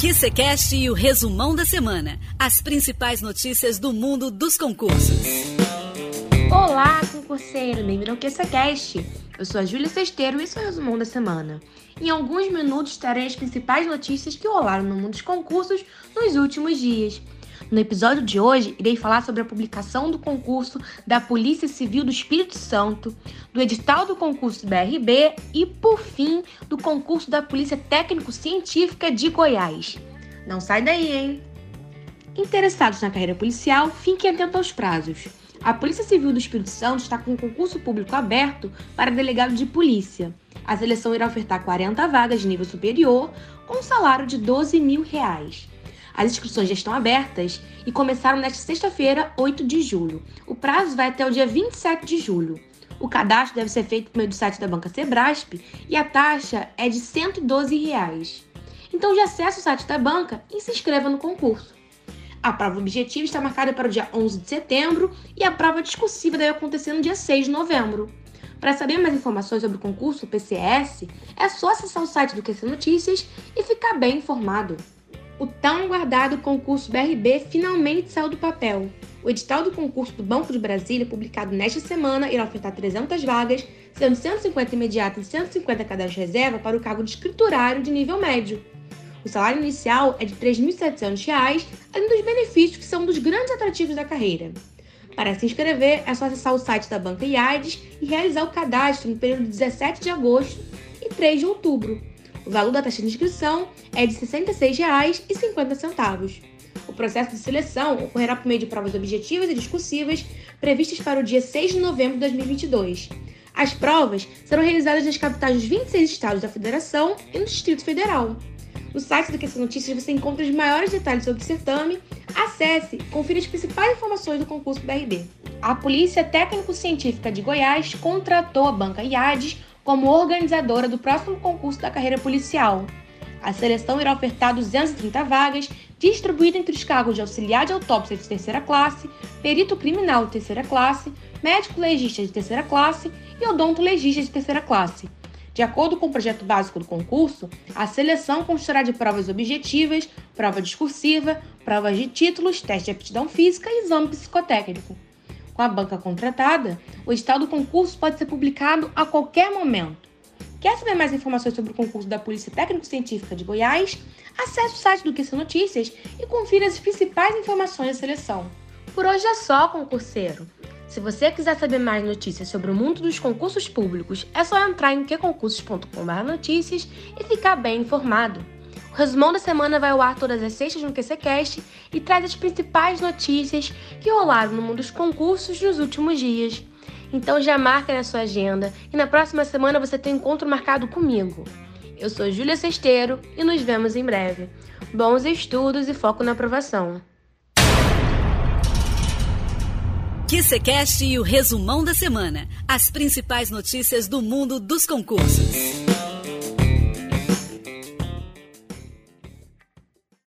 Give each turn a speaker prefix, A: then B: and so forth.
A: QCCast e o resumão da semana. As principais notícias do mundo dos concursos.
B: Olá, concurseiro! Bem-vindo ao QCCast. Eu sou a Júlia Sesteiro e esse é o resumão da semana. Em alguns minutos trarei as principais notícias que rolaram no mundo dos concursos nos últimos dias. No episódio de hoje, irei falar sobre a publicação do concurso da Polícia Civil do Espírito Santo, do edital do concurso BRB e, por fim, do concurso da Polícia Técnico-Científica de Goiás. Não sai daí, hein? Interessados na carreira policial, fiquem atentos aos prazos. A Polícia Civil do Espírito Santo está com um concurso público aberto para delegado de polícia. A seleção irá ofertar 40 vagas de nível superior, com um salário de 12 mil reais. As inscrições já estão abertas e começaram nesta sexta-feira, 8 de julho. O prazo vai até o dia 27 de julho. O cadastro deve ser feito por meio do site da Banca Sebrasp e a taxa é de 112 reais. Então já acesse o site da banca e se inscreva no concurso. A prova objetiva está marcada para o dia 11 de setembro e a prova discursiva deve acontecer no dia 6 de novembro. Para saber mais informações sobre o concurso PCS, é só acessar o site do QC Notícias e ficar bem informado o tão aguardado concurso BRB finalmente saiu do papel. O edital do concurso do Banco de Brasília, publicado nesta semana, irá ofertar 300 vagas, sendo 150 imediatas e 150 cadastro reserva para o cargo de escriturário de nível médio. O salário inicial é de R$ 3.700, além dos benefícios que são um dos grandes atrativos da carreira. Para se inscrever, é só acessar o site da Banca IADES e realizar o cadastro no período de 17 de agosto e 3 de outubro. O valor da taxa de inscrição é de R$ 66,50. O processo de seleção ocorrerá por meio de provas objetivas e discursivas previstas para o dia 6 de novembro de 2022. As provas serão realizadas nas capitais dos 26 estados da Federação e no Distrito Federal. No site do QC Notícias você encontra os maiores detalhes sobre o certame. Acesse e confira as principais informações do concurso da RB. A Polícia Técnico-Científica de Goiás contratou a banca IADES como organizadora do próximo concurso da carreira policial. A seleção irá ofertar 230 vagas, distribuídas entre os cargos de auxiliar de autópsia de terceira classe, perito criminal de terceira classe, médico legista de terceira classe e odonto legista de terceira classe. De acordo com o projeto básico do concurso, a seleção constará de provas objetivas, prova discursiva, provas de títulos, teste de aptidão física e exame psicotécnico com a banca contratada, o edital do concurso pode ser publicado a qualquer momento. Quer saber mais informações sobre o concurso da Polícia Técnico-Científica de Goiás? Acesse o site do QC Notícias e confira as principais informações da seleção. Por hoje é só, concurseiro. Se você quiser saber mais notícias sobre o mundo dos concursos públicos, é só entrar em qconcursos.com/notícias e ficar bem informado. Resumão da semana vai ao ar todas as sextas no QCCast e traz as principais notícias que rolaram no mundo dos concursos nos últimos dias. Então já marca na sua agenda e na próxima semana você tem um encontro marcado comigo. Eu sou Júlia Sesteiro e nos vemos em breve. Bons estudos e foco na aprovação.
A: QCCast e o resumão da semana. As principais notícias do mundo dos concursos.